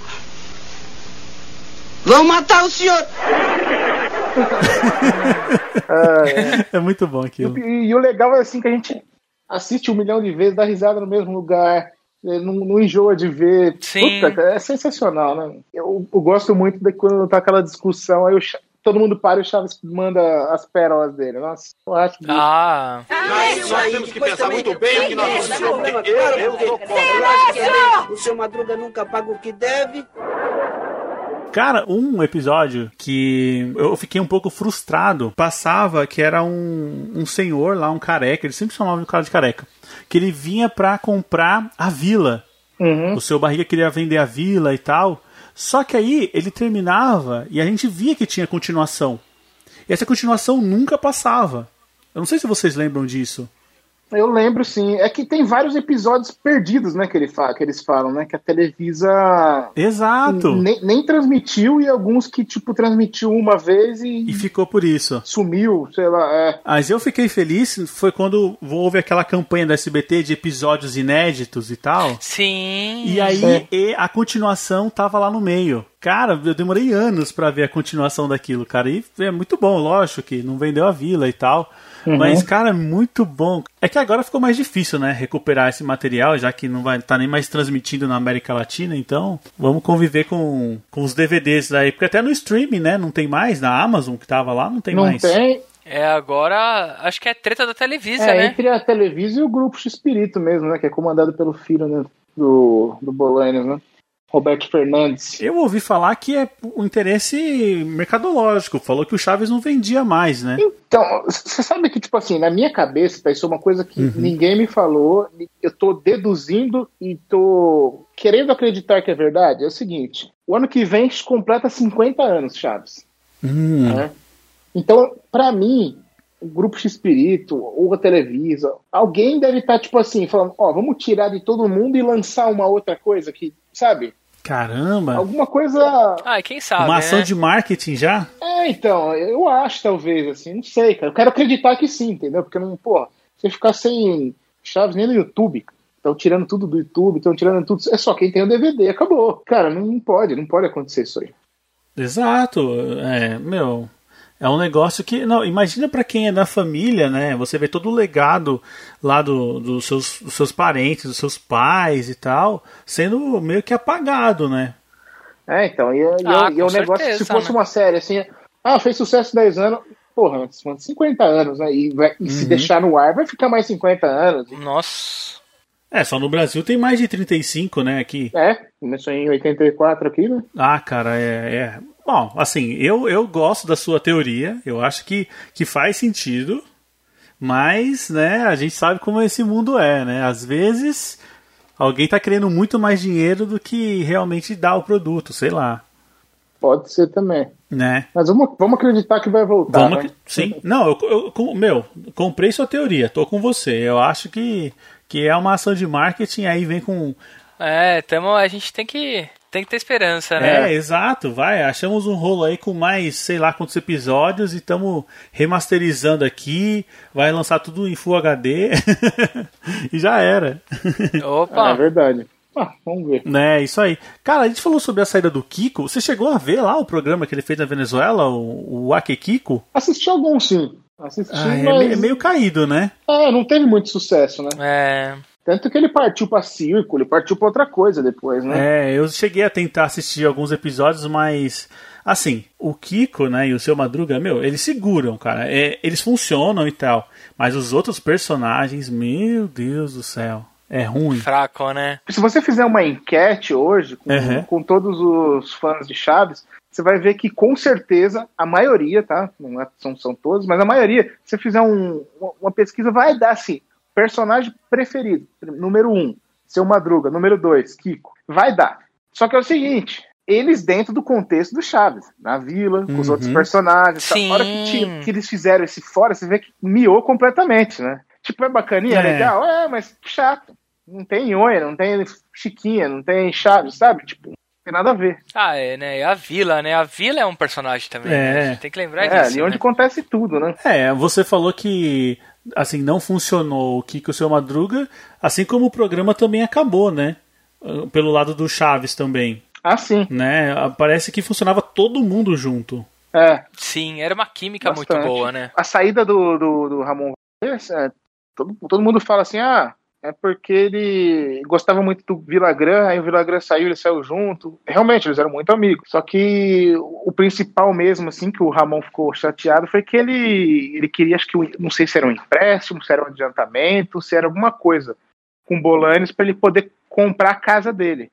Vão matar o senhor. É muito bom aquilo. E, e o legal é assim que a gente assiste um milhão de vezes, dá risada no mesmo lugar, eh, não, não enjoa de ver. Sim. Puta, é sensacional, né? Eu, eu gosto muito de quando tá aquela discussão, aí o todo mundo para e o Chaves manda as pérolas dele. Nossa, eu acho que. Ah, Nós temos que pensar muito bem o que nós vamos fazer. Eu, eu sou contra. O seu Madruga nunca paga o que deve. Cara, um episódio que eu fiquei um pouco frustrado, passava que era um, um senhor lá, um careca, ele sempre chamava de cara de careca, que ele vinha pra comprar a vila. Uhum. O seu barriga queria vender a vila e tal. Só que aí ele terminava e a gente via que tinha continuação. E essa continuação nunca passava. Eu não sei se vocês lembram disso. Eu lembro, sim. É que tem vários episódios perdidos, né, que, ele fa que eles falam, né? Que a Televisa Exato. nem, nem transmitiu e alguns que, tipo, transmitiu uma vez e, E ficou por isso. sumiu, sei lá. É. Mas eu fiquei feliz foi quando houve aquela campanha da SBT de episódios inéditos e tal. Sim. E aí Sim. e a continuação tava lá no meio. Cara, eu demorei anos pra ver a continuação daquilo, cara. E é muito bom, lógico que não vendeu a vila e tal. Mas, cara, é muito bom. É que agora ficou mais difícil, né? Recuperar esse material, já que não vai estar nem mais transmitindo na América Latina. Então, vamos conviver com, com os DVDs daí. Porque até no streaming, né? Não tem mais. Na Amazon que tava lá, não tem Não mais. tem. É, agora acho que é treta da Televisa, É, né? entre a Televisa e o Grupo X-Espírito mesmo, né? Que é comandado pelo filho né, do, do Bolanes, né? Roberto Fernandes. Eu ouvi falar que é um interesse mercadológico. Falou que o Chaves não vendia mais, né? Então, você sabe que, tipo assim, na minha cabeça, tá, isso é uma coisa que Uhum. ninguém me falou, eu tô deduzindo e tô querendo acreditar que é verdade. É o seguinte: o ano que vem completa 50 anos, Chaves. Hum. né? Então, pra mim, o Grupo X-Espírito ou a Televisa, alguém deve estar, tipo assim, falando: ó, vamos tirar de todo mundo e lançar uma outra coisa que, sabe? Caramba. Alguma coisa. Ah, quem sabe, Uma ação né? de marketing já? É, então, eu acho, talvez, assim, não sei, cara. Eu quero acreditar que sim, entendeu? Porque não, pô, você ficar sem chaves nem no YouTube. Estão tirando tudo do YouTube, estão tirando tudo. É só quem tem o DVD, acabou. Cara, não pode, não pode acontecer isso aí. Exato. É, meu. É um negócio que. Não, imagina pra quem é da família, né? Você vê todo o legado lá do, dos, seus, dos seus parentes, dos seus pais e tal, sendo meio que apagado, né? É, então, e, e, Ah, e é um negócio, certeza, se fosse né? uma série assim, ah, fez sucesso 10 anos, porra, 50 anos, né? E, vai- e se deixar no ar, vai ficar mais 50 anos. Nossa. É, só no Brasil tem mais de 35, né? Aqui. É, começou em 84 aqui, né? Ah, cara, é. é. Bom, assim, eu, eu gosto da sua teoria, eu acho que, que faz sentido, mas, né, a gente sabe como esse mundo é, né? Às vezes alguém tá querendo muito mais dinheiro do que realmente dá o produto, sei lá, Pode ser também. né? Mas vamos, vamos acreditar que vai voltar. Vamos, né? sim. Não, eu, eu- meu, comprei sua teoria, tô com você. Eu acho que, que é uma ação de marketing, aí vem com. É, tamo, a gente tem que, tem que ter esperança, né? É, exato, vai. Achamos um rolo aí com mais, sei lá quantos episódios e estamos remasterizando aqui. Vai lançar tudo em Full HD. e já era. É, Opa, verdade. Ah, vamos ver. né, isso aí. Cara, a gente falou sobre a saída do Kiko. Você chegou a ver lá o programa que ele fez na Venezuela, o, o Ake Kiko? Assisti alguns, sim. Assisti, Ah, é, mas... é meio caído, né? É, não teve muito sucesso, né? é, Tanto que ele partiu pra circo, ele partiu pra outra coisa depois, né? É, eu cheguei a tentar assistir alguns episódios, mas assim, o Kiko, né, e o seu Madruga, meu, eles seguram, cara. É, eles funcionam e tal. Mas os outros personagens, meu Deus do céu, é ruim. fraco, né? Se você fizer uma enquete hoje com, Uhum. com todos os fãs de Chaves, você vai ver que com certeza a maioria, tá? Não é- são, são todos, mas a maioria, se você fizer um- uma- uma pesquisa, vai dar assim: personagem preferido, número um, seu Madruga, número dois, Kiko. Vai dar. Só que é o seguinte. Eles dentro do contexto do Chaves, na vila, com os Uhum. outros personagens. tá? Sim. A hora que, que eles fizeram esse fora, você vê que miou completamente, né? Tipo, é bacaninha, É. legal, é, mas chato. Não tem Nhonha, não tem Chiquinha, não tem Chaves, sabe? Tipo, tem nada a ver. Ah, é, né? A Vila, né? A Vila é um personagem também. É. né? A gente Tem que lembrar É, disso. ali onde né? acontece tudo, né? É, você falou que assim não funcionou o Kiko e o seu Madruga, assim como o programa também acabou, né? Ah, Pelo lado do Chaves também, Ah, sim. né? Ah, Parece que funcionava todo mundo junto. É, Sim, era uma química Bastante. muito boa, né? a saída do, do, do Ramon Valdez, é, todo, todo mundo fala assim, ah, é porque ele gostava muito do Villagrán, aí o Villagrán saiu, ele saiu junto. Realmente, eles eram muito amigos. Só que o principal mesmo, assim, que o Ramon ficou chateado foi que ele, ele queria, acho que, não sei se era um empréstimo, se era um adiantamento, se era alguma coisa com o Bolanes para ele poder comprar a casa dele.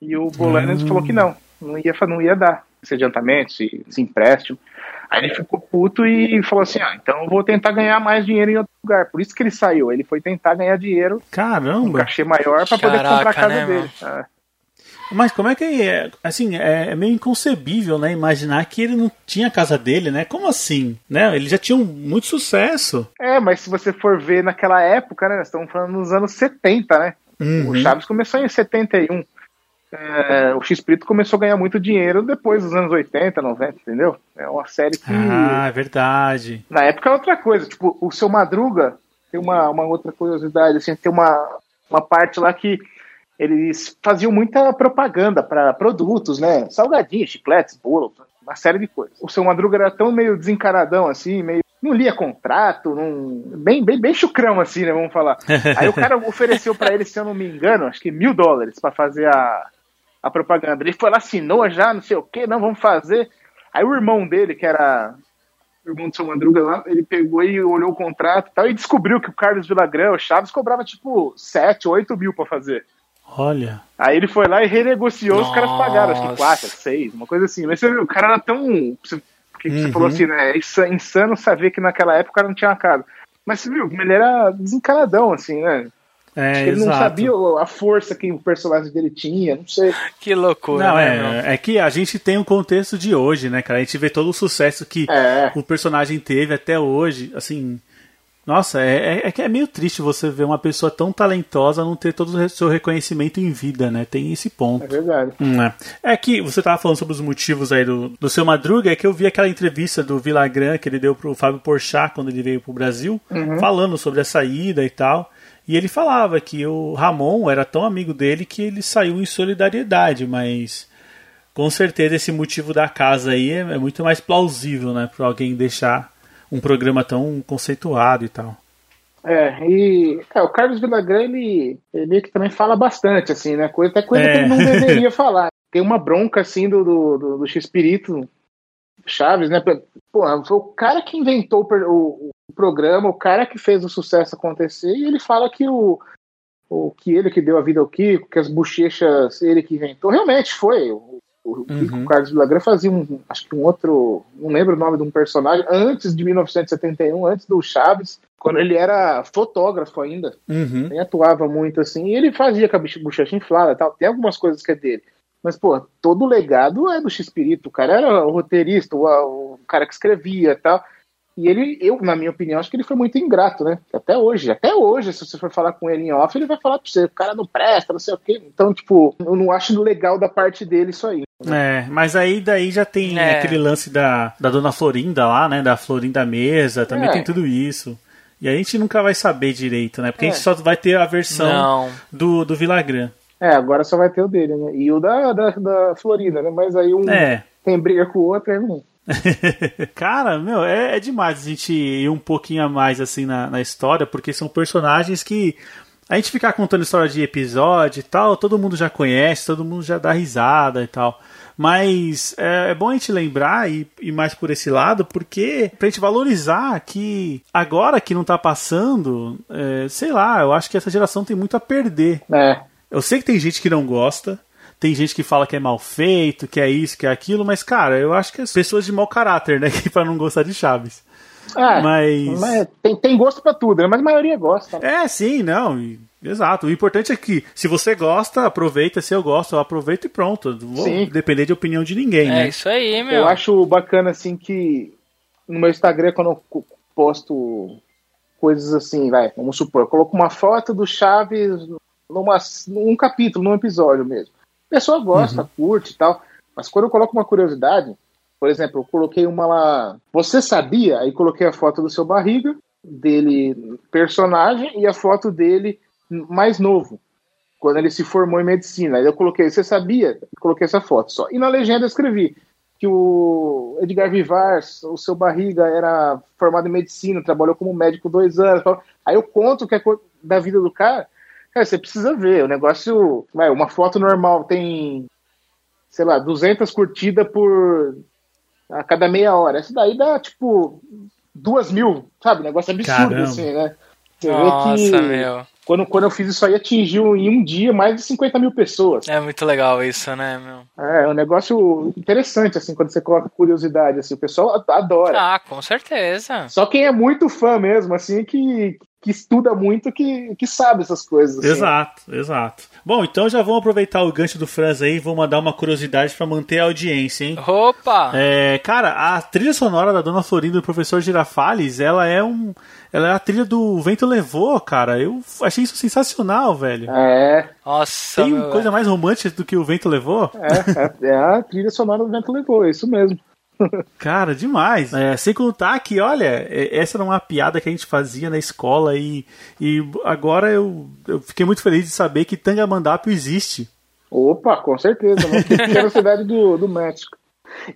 E o Bolanes Hum. falou que não, não ia, não ia dar. Esse adiantamento, esse, esse empréstimo. Aí ele ficou puto e falou assim: ah, então eu vou tentar ganhar mais dinheiro em outro lugar. Por isso que ele saiu. Ele foi tentar ganhar dinheiro, um Caramba! cachê maior, pra poder comprar a casa né, dele. É. Mas como é que é? Assim, é é meio inconcebível, né? Imaginar que ele não tinha a casa dele, né? Como assim? Né? Ele já tinha um, muito sucesso. É, mas se você for ver naquela época, né? Nós estamos falando nos anos 70, né? Uhum. O Chaves começou em 71. É, o X-Prito começou a ganhar muito dinheiro depois dos anos 80, 90, entendeu? É uma série que. Ah, é verdade. Na época é outra coisa. Tipo, o seu Madruga tem uma, uma outra curiosidade, assim, tem uma, uma parte lá que eles faziam muita propaganda para produtos, né? Salgadinhos, chicletes, bolo, uma série de coisas. O seu Madruga era tão meio desencaradão, assim, meio. Não lia contrato, não... bem, bem, bem chucrão, assim, né? Vamos falar. Aí o cara ofereceu para ele, se eu não me engano, acho que mil dólares para fazer a, a propaganda. Ele foi lá, assinou já, não sei o que, não, vamos fazer. Aí o irmão dele, que era o irmão do seu Madruga lá, ele pegou e olhou o contrato e tal, e descobriu que o Carlos Villagrán, o Chaves, cobrava tipo 7, 8 mil pra fazer. Olha. Aí ele foi lá e renegociou, os caras pagaram, acho que Nossa. 4, 6, uma coisa assim. Mas você viu, o cara era tão. Você, que você Uhum. falou assim, né? É insa- insano saber que naquela época o cara não tinha uma casa. Mas você viu, ele era desencanadão, assim, né? É, Acho que ele não exato. sabia a força que o personagem dele tinha, não sei. Que loucura, Não, né, é, é que a gente tem o contexto de hoje, né, cara? A gente vê todo o sucesso que É. o personagem teve até hoje, assim. Nossa, é, é, é que é meio triste você ver uma pessoa tão talentosa não ter todo o seu reconhecimento em vida, né? Tem esse ponto. É verdade. Hum, é. É que você tava falando sobre os motivos aí do, do seu Madruga, é que eu vi aquela entrevista do Villagrán que ele deu pro Fábio Porchat quando ele veio pro Brasil, falando sobre a saída e tal. E ele falava que o Ramon era tão amigo dele que ele saiu em solidariedade, mas com certeza esse motivo da casa aí é, é muito mais plausível, né, para alguém deixar um programa tão conceituado e tal. É, e é, o Carlos Villagrán, ele, ele que também fala bastante, assim, né? Coisa, até coisa É. que ele não deveria falar. Tem uma bronca, assim, do, do, do, do X-Pirito Chaves, né? Pô, foi o cara que inventou o, o- programa, o cara que fez o sucesso acontecer, e ele fala que o, o que ele que deu a vida ao Kiko, que as bochechas ele que inventou. Realmente foi. O, o Kiko Uhum. Carlos Villagrán fazia um, acho que um outro, não lembro o nome de um personagem, antes de 1971, antes do Chaves, quando ele era fotógrafo ainda Uhum. nem atuava muito assim, e ele fazia com a boche- bochecha inflada tal. Tem algumas coisas que é dele. Mas, pô, todo o legado é do X-Pirito. O cara era o roteirista, o, o cara que escrevia e tal. E ele, eu, na minha opinião, acho que ele foi muito ingrato, né? Até hoje. Até hoje, se você for falar com ele em off, ele vai falar pra você, o cara não presta, não sei o quê. Então, tipo, eu não acho legal da parte dele isso aí. É, mas aí daí já tem É. aquele lance da, da dona Florinda lá, né? Da Florinda Mesa, também É. tem tudo isso. E a gente nunca vai saber direito, né? Porque a É. gente só vai ter a versão Não. do, do Villagrán. É, agora só vai ter o dele, né? E o da, da, da Florida, né? Mas aí um É. tem briga com o outro, aí não. Cara, meu, é, é demais a gente ir um pouquinho a mais assim na, na história, porque são personagens que a gente ficar contando história de episódio e tal, todo mundo já conhece, todo mundo já dá risada e tal. Mas é, é bom a gente lembrar e ir mais por esse lado, porque pra gente valorizar que agora que não tá passando, é, sei lá, eu acho que essa geração tem muito a perder. É. Eu sei que tem gente que não gosta, tem gente que fala que é mal feito, que é isso, que é aquilo, mas, cara, eu acho que as pessoas de mau caráter, né, que pra não gostar de Chaves. É, Mas- mas tem, tem gosto pra tudo, né? Mas a maioria gosta. né? É, sim, não, e- exato. O importante é que, se você gosta, aproveita, se eu gosto, eu aproveito e pronto. Não Vou Sim. depender de opinião de ninguém, É né? isso aí, meu. Eu acho bacana, assim, que no meu Instagram, quando eu posto coisas assim, vai, vamos supor, eu coloco uma foto do Chaves numa, num capítulo, num episódio mesmo. A pessoa gosta, curte e tal, mas quando eu coloco uma curiosidade, por exemplo, eu coloquei uma lá, você sabia? Aí coloquei a foto do seu barriga, dele personagem, e a foto dele mais novo, quando ele se formou em medicina. Aí eu coloquei, você sabia? Coloquei essa foto só. E na legenda eu escrevi que o Edgar Vivar, o seu barriga, era formado em medicina, trabalhou como médico dois anos. Aí eu conto o que é da vida do cara. Cara, você precisa ver. O negócio. Vai, uma foto normal tem, sei lá, 200 curtidas por. a cada meia hora. Essa daí dá, tipo, duas mil, sabe? Negócio absurdo, Caramba. assim, né? Você Nossa, vê que. meu. Quando, quando eu fiz isso aí, atingiu em um dia mais de 50 mil pessoas. É muito legal isso, né, meu? É, é um negócio interessante, assim, quando você coloca curiosidade, assim, o pessoal adora. Ah, com certeza. Só quem é muito fã mesmo, assim, que, que estuda muito, que, que sabe essas coisas. Assim. Exato, exato. Bom, então já vamos aproveitar o gancho do Franz aí e vou mandar uma curiosidade para manter a audiência, hein? Opa! É, cara, a trilha sonora da Dona Florinda do professor Girafales, ela é um. Ela é a trilha do Vento Levou, cara. Eu achei isso sensacional, velho. É. Nossa, Tem meu, coisa mais romântica do que o Vento Levou? É, é, é a trilha sonora do Vento Levou, é isso mesmo. Cara, demais. É, sem contar que, olha, essa era uma piada que a gente fazia na escola e, e agora eu, eu fiquei muito feliz de saber que Tangamandápio existe. Opa, com certeza, uma pequena cidade do, do México.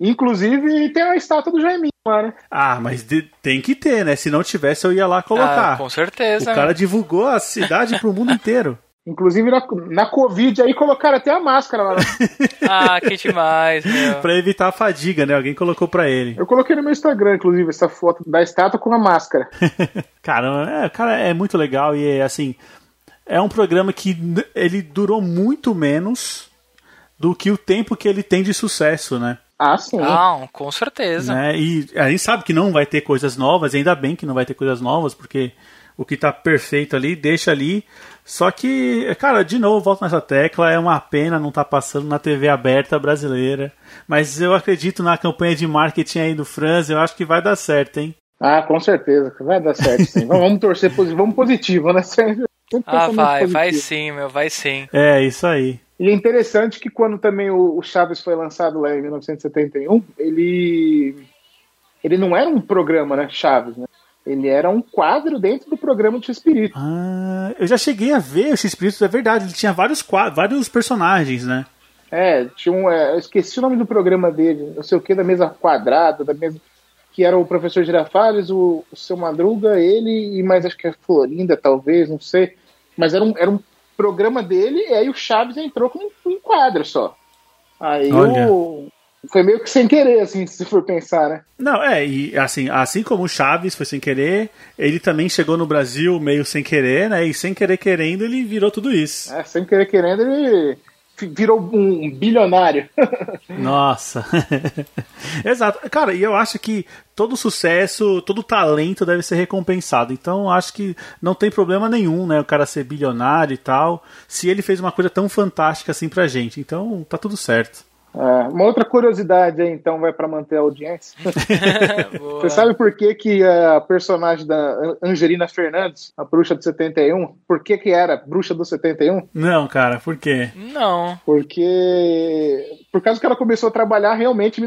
Inclusive tem a estátua do Jaiminho lá, né? Ah, mas de- tem que ter, né? Se não tivesse, eu ia lá colocar. Ah, com certeza. o cara divulgou a cidade pro mundo inteiro. Inclusive na, na Covid aí colocaram até a máscara lá. né? Ah, que demais, meu. Pra evitar a fadiga, né? Alguém colocou pra ele. Eu coloquei no meu Instagram, inclusive, essa foto da estátua com a máscara. Cara, é, cara, é muito legal e é assim. É um programa que ele durou muito menos do que o tempo que ele tem de sucesso, né? Ah, sim. Não, com certeza. né? E a gente sabe que não vai ter coisas novas, ainda bem que não vai ter coisas novas, porque o que tá perfeito ali, deixa ali. Só que, cara, de novo, volto nessa tecla, é uma pena não tá passando na TV aberta brasileira. Mas eu acredito na campanha de marketing aí do Franz, eu acho que vai dar certo, hein? Ah, com certeza. Vai dar certo, sim. Vamos torcer positivo. Vamos positivo, né? Sempre Ah, vai, positivo. vai sim, meu, vai sim. É, isso aí. E é interessante que quando também o, o Chaves foi lançado lá em 1971, ele ele não era um programa, né, Chaves, né? Ele era um quadro dentro do programa de Espírito. Ah, eu já cheguei a ver esse espírito, é verdade, ele tinha vários, qua- vários personagens, né? É, tinha um, é, eu esqueci o nome do programa dele, não sei o que, da mesa quadrada, da mesa que era o professor Girafales, o, o seu Madruga, ele e mais acho que a Florinda, talvez, não sei. Mas era um, era um programa dele e aí o Chaves entrou com um, um quadro só. Aí Olha. o, foi meio que sem querer, assim, se for pensar, né? Não, é, e assim, assim como o Chaves foi sem querer, ele também chegou no Brasil meio sem querer, né? E sem querer querendo, ele virou tudo isso. É, sem querer querendo, ele virou um bilionário. Nossa. Exato. Cara, e eu acho que todo sucesso, todo talento deve ser recompensado. Então, acho que não tem problema nenhum, né? O cara ser bilionário e tal, se ele fez uma coisa tão fantástica assim pra gente. Então, tá tudo certo. É, uma outra curiosidade aí, então, vai para manter a audiência. Você sabe por que, que a personagem da Angelina Fernandes, a bruxa do 71, por que, que era bruxa do 71? Não, cara, por quê? Não. Porque. Por causa que ela começou a trabalhar realmente em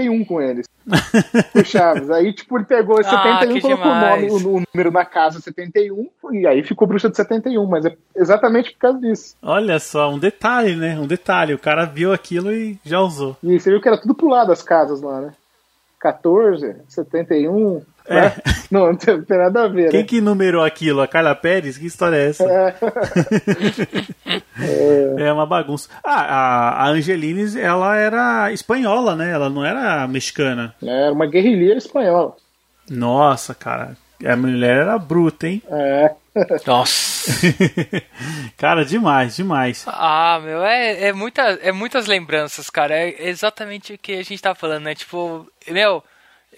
1971 com eles. com o Chaves. Aí, tipo, ele pegou esse Ah, 71 e que colocou o, nome, o, o número na casa 71, e aí ficou bruxa do 71, mas é exatamente por causa disso. Olha só, um detalhe, né? Um detalhe. O cara viu aquilo e já usou. E você viu que era tudo pro lado das casas lá, né? 14, 71. É. Né? Não, não tem, tem nada a ver. Quem né? que numerou aquilo? A Carla Pérez? Que história é essa? É uma bagunça. Ah, a, a Angelines, ela era espanhola, né? Ela não era mexicana. Era uma guerrilheira espanhola. Nossa, cara. A mulher era bruta, hein? É. Nossa. cara, demais, demais. Ah, meu, é, é, muita, é muitas lembranças, cara. É exatamente o que a gente tá falando, né? Tipo, meu,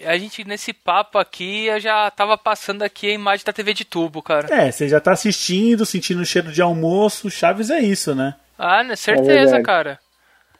a gente nesse papo aqui, eu já tava passando aqui a imagem da TV de tubo, cara. É, você já tá assistindo, sentindo o cheiro de almoço. Chaves é isso, né? Ah, né, certeza, verdade. cara.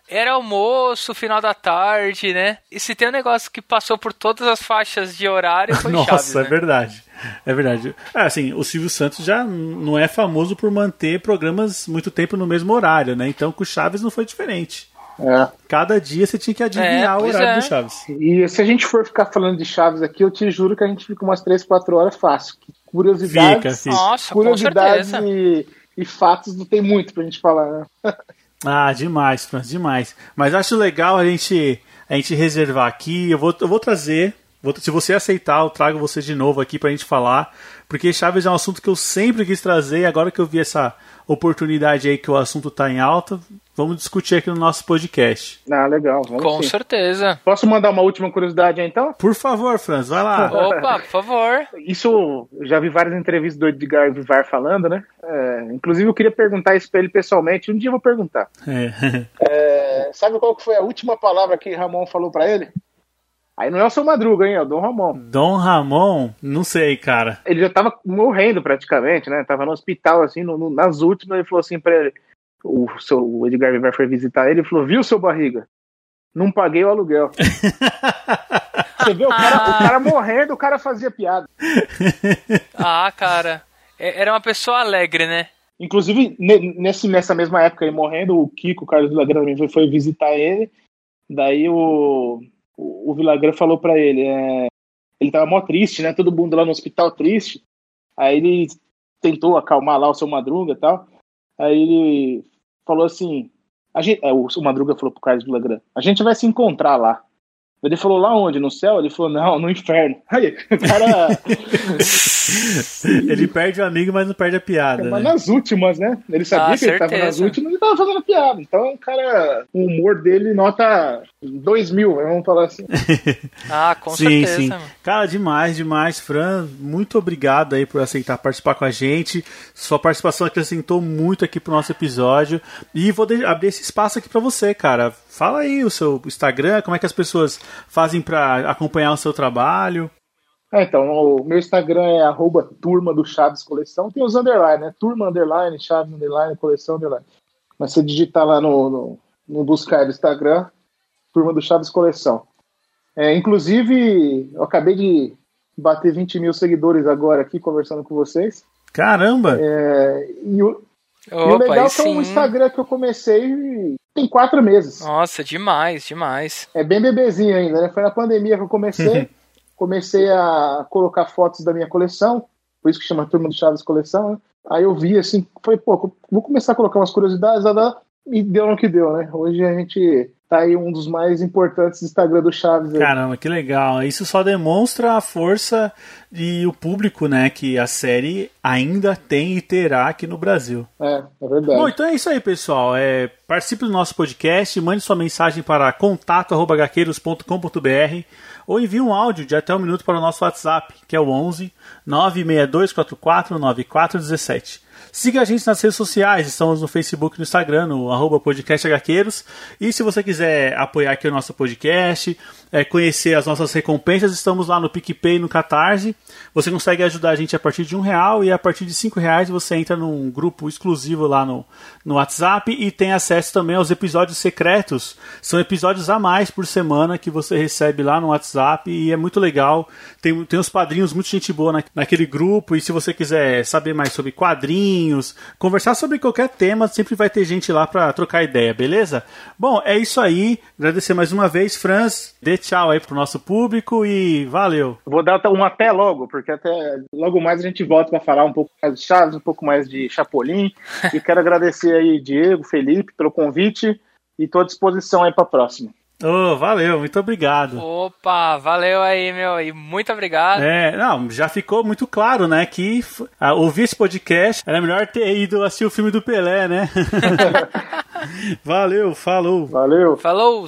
Era almoço, final da tarde, né? E se tem um negócio que passou por todas as faixas de horário, foi Nossa, Chaves, é né? verdade. É verdade. É, assim, o Silvio Santos já não é famoso por manter programas muito tempo no mesmo horário, né? Então com o Chaves não foi diferente. É. Cada dia você tinha que adivinhar É, o horário é. do Chaves. E se a gente for ficar falando de Chaves aqui, eu te juro que a gente fica umas 3, 4 horas fácil. Curiosidades, Fica, fica. Nossa, curiosidades e, e fatos não tem muito pra gente falar, né? Ah, demais, Franz, demais. Mas acho legal a gente, a gente reservar aqui. Eu vou, eu vou trazer. se você aceitar, eu trago você de novo aqui pra gente falar. Porque Chaves é um assunto que eu sempre quis trazer. E agora que eu vi essa oportunidade aí que o assunto tá em alta, vamos discutir aqui no nosso podcast. Ah, legal. Vamos Com sim. certeza. Posso mandar uma última curiosidade aí, então? Por favor, Franz, vai lá. Opa, por favor. Isso, eu já vi várias entrevistas do Edgar Vivar falando, né? É, inclusive, eu queria perguntar isso pra ele pessoalmente. Um dia eu vou perguntar. É. É, sabe qual que foi a última palavra que Ramon falou pra ele? Aí não é o seu Madruga, hein? É o Dom Ramon. Dom Ramon, não sei, cara. Ele já tava morrendo praticamente, né? Tava no hospital, assim, no- no- nas últimas. Ele falou assim pra ele: o, seu, o Edgar Vivar foi visitar ele e falou: Viu, seu barriga? Não paguei o aluguel. Você vê o cara, o cara morrendo, o cara fazia piada. Ah, cara. É- Era uma pessoa alegre, né? Inclusive, ne- nesse, nessa mesma época, ele morrendo, o Kiko, o Carlos Villagrán, também foi, foi visitar ele. Daí o, o, o Villagrán falou pra ele: é, ele tava mó triste, né? Todo mundo lá no hospital triste. Aí ele tentou acalmar lá o seu Madruga e tal. Aí ele falou assim: a gente, é, o Madruga falou pro Carlos Villagrán: a gente vai se encontrar lá. Ele falou lá onde? No céu? Ele falou, não, no inferno. Aí, o cara. Ele perde o amigo, mas não perde a piada. Mas né? nas últimas, né? Ele sabia Ah, que ele tava nas certeza. últimas e tava fazendo piada. Então, o cara, o humor dele nota 2 mil, vamos falar assim. Ah, com sim, certeza. sim. Cara, demais, demais. Fran, muito obrigado aí por aceitar participar com a gente. Sua participação acrescentou muito aqui pro nosso episódio. E vou de- abrir esse espaço aqui pra você, cara. Fala aí o seu Instagram, como é que as pessoas fazem pra acompanhar o seu trabalho. É, então, o meu Instagram é arroba turma do Chaves Coleção. Tem os underline, né? Turma underline, Chaves underline, coleção underline. Mas você digitar lá no, no, no buscar do Instagram, turma do Chaves Coleção. É, inclusive, eu acabei de bater 20 mil seguidores agora aqui, conversando com vocês. Caramba! É, e, o, e o Opa, legal é que é um. Instagram que eu comecei tem quatro meses. Nossa, demais, demais. É bem bebezinho ainda, né? Foi na pandemia que eu comecei. comecei a colocar fotos da minha coleção, por isso que chama Turma do Chaves Coleção, né? Aí eu vi assim, falei, pô, vou começar a colocar umas curiosidades, e deu no que deu, né? Hoje a gente tá aí um dos mais importantes Instagram do Chaves. Aí. Caramba, que legal. Isso só demonstra a força e o público, né, que a série ainda tem e terá aqui no Brasil. É, é verdade. Bom, então é isso aí, pessoal. É, participe do nosso podcast, mande sua mensagem para contato.gaqueiros.com.br ou envie um áudio de até um minuto para o nosso WhatsApp, que é o 11 96244 9417. Siga a gente nas redes sociais, estamos no Facebook no Instagram, no arroba podcast. E se você quiser apoiar aqui o nosso podcast, é, conhecer as nossas recompensas, estamos lá no PicPay no Catarse. Você consegue ajudar a gente a partir de um real e a partir de cinco reais você entra num grupo exclusivo lá no, no WhatsApp e tem acesso também aos episódios secretos. São episódios a mais por semana que você recebe lá no WhatsApp e é muito legal. Tem, tem uns padrinhos, muita gente boa na, naquele grupo. E se você quiser saber mais sobre quadrinhos, conversar sobre qualquer tema, sempre vai ter gente lá para trocar ideia, beleza? Bom, é isso aí. Agradecer mais uma vez, Franz. Dê tchau aí pro nosso público e valeu. Vou dar um até logo, porque até logo mais a gente volta para falar um pouco mais de Chaves, um pouco mais de Chapolin. e quero agradecer aí Diego, Felipe pelo convite e estou à disposição aí para a próxima. Oh, valeu, muito obrigado. Opa, valeu aí, meu. E muito obrigado. É, não, já ficou muito claro, né, que ah, ouvir esse podcast era melhor ter ido assistir o filme do Pelé, né? Valeu, falou. Valeu. Falou!